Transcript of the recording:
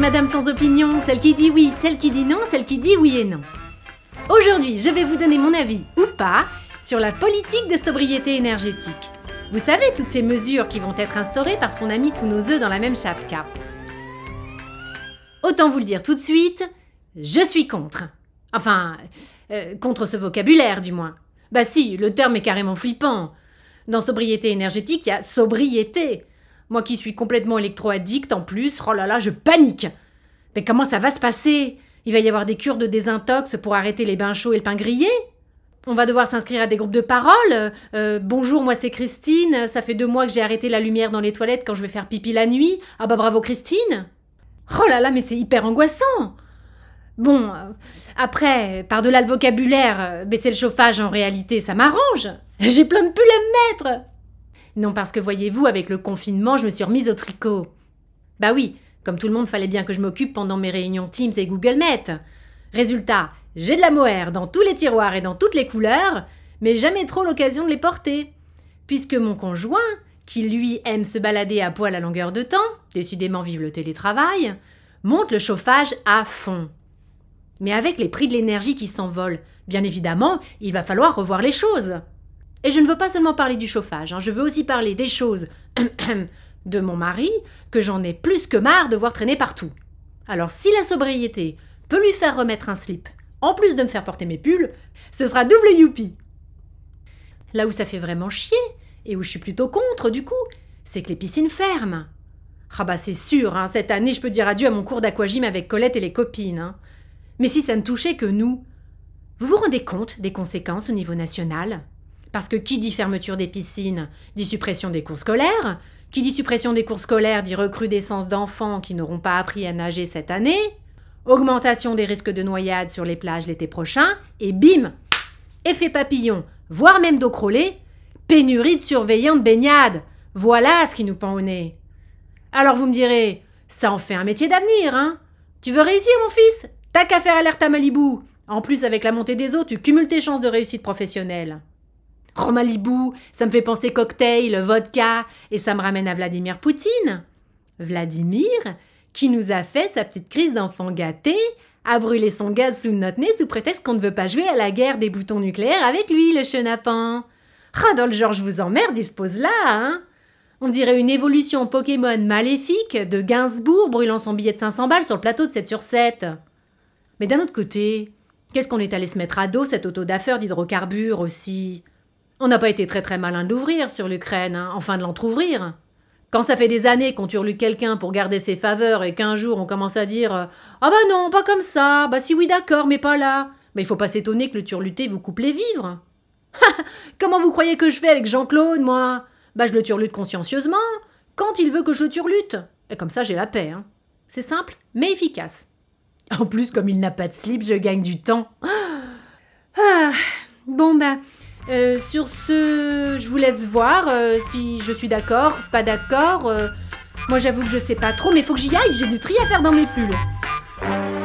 madame sans opinion, celle qui dit oui, celle qui dit non, celle qui dit oui et non. Aujourd'hui, je vais vous donner mon avis, ou pas, sur la politique de sobriété énergétique. Vous savez, toutes ces mesures qui vont être instaurées parce qu'on a mis tous nos œufs dans la même chapka. Autant vous le dire tout de suite, je suis contre. Enfin, euh, contre ce vocabulaire du moins. Bah si, le terme est carrément flippant. Dans sobriété énergétique, il y a sobriété. Moi qui suis complètement électro-addict en plus, oh là là, je panique. Mais comment ça va se passer? Il va y avoir des cures de désintox pour arrêter les bains chauds et le pain grillé? On va devoir s'inscrire à des groupes de parole? Euh, bonjour, moi c'est Christine. Ça fait deux mois que j'ai arrêté la lumière dans les toilettes quand je vais faire pipi la nuit. Ah bah bravo Christine. Oh là là, mais c'est hyper angoissant. Bon, euh, après, par-delà le vocabulaire, euh, baisser le chauffage en réalité, ça m'arrange. J'ai plein de pulls à me mettre. Non, parce que voyez-vous, avec le confinement, je me suis remise au tricot. Bah oui, comme tout le monde, fallait bien que je m'occupe pendant mes réunions Teams et Google Meet. Résultat, j'ai de la mohair dans tous les tiroirs et dans toutes les couleurs, mais jamais trop l'occasion de les porter. Puisque mon conjoint, qui lui aime se balader à poil à longueur de temps, décidément vive le télétravail, monte le chauffage à fond. Mais avec les prix de l'énergie qui s'envolent, bien évidemment, il va falloir revoir les choses. Et je ne veux pas seulement parler du chauffage, hein, je veux aussi parler des choses de mon mari, que j'en ai plus que marre de voir traîner partout. Alors si la sobriété peut lui faire remettre un slip, en plus de me faire porter mes pulls, ce sera double youpi. Là où ça fait vraiment chier, et où je suis plutôt contre du coup, c'est que les piscines ferment. Ah bah c'est sûr, hein, cette année je peux dire adieu à mon cours d'aquagym avec Colette et les copines. Hein. Mais si ça ne touchait que nous, vous vous rendez compte des conséquences au niveau national? Parce que qui dit fermeture des piscines dit suppression des cours scolaires, qui dit suppression des cours scolaires dit recrudescence d'enfants qui n'auront pas appris à nager cette année, augmentation des risques de noyade sur les plages l'été prochain, et bim Effet papillon, voire même d'eau crôlée, pénurie de surveillants de baignade. Voilà ce qui nous pend au nez. Alors vous me direz, ça en fait un métier d'avenir, hein Tu veux réussir, mon fils? T'as qu'à faire alerte à Malibu. En plus, avec la montée des eaux, tu cumules tes chances de réussite professionnelle. Oh Malibu, ça me fait penser cocktail, vodka, et ça me ramène à Vladimir Poutine. Vladimir, qui nous a fait sa petite crise d'enfant gâté, a brûlé son gaz sous notre nez sous prétexte qu'on ne veut pas jouer à la guerre des boutons nucléaires avec lui, le chenapan. Genre je vous emmerde, il se pose là, hein On dirait une évolution Pokémon maléfique de Gainsbourg brûlant son billet de 500 balles sur le plateau de 7 sur 7. Mais d'un autre côté, qu'est-ce qu'on est allé se mettre à dos cette auto d'affaires d'hydrocarbures aussi? On n'a pas été très très malin d'ouvrir sur l'Ukraine, hein, enfin de l'entr'ouvrir. Quand ça fait des années qu'on turlute quelqu'un pour garder ses faveurs et qu'un jour on commence à dire Ah bah non, pas comme ça, bah si oui d'accord, mais pas là. Mais il faut pas s'étonner que le turluté vous coupe les vivres. Comment vous croyez que je fais avec Jean-Claude, moi? Bah je le turlute consciencieusement, quand il veut que je le turlute. Et comme ça j'ai la paix. Hein. C'est simple, mais efficace. En plus, comme il n'a pas de slip, je gagne du temps. Ah, bon bah, euh, sur ce, je vous laisse voir euh, si je suis d'accord, pas d'accord. Euh. moi j'avoue que je sais pas trop, mais faut que j'y aille, j'ai du tri à faire dans mes pulls.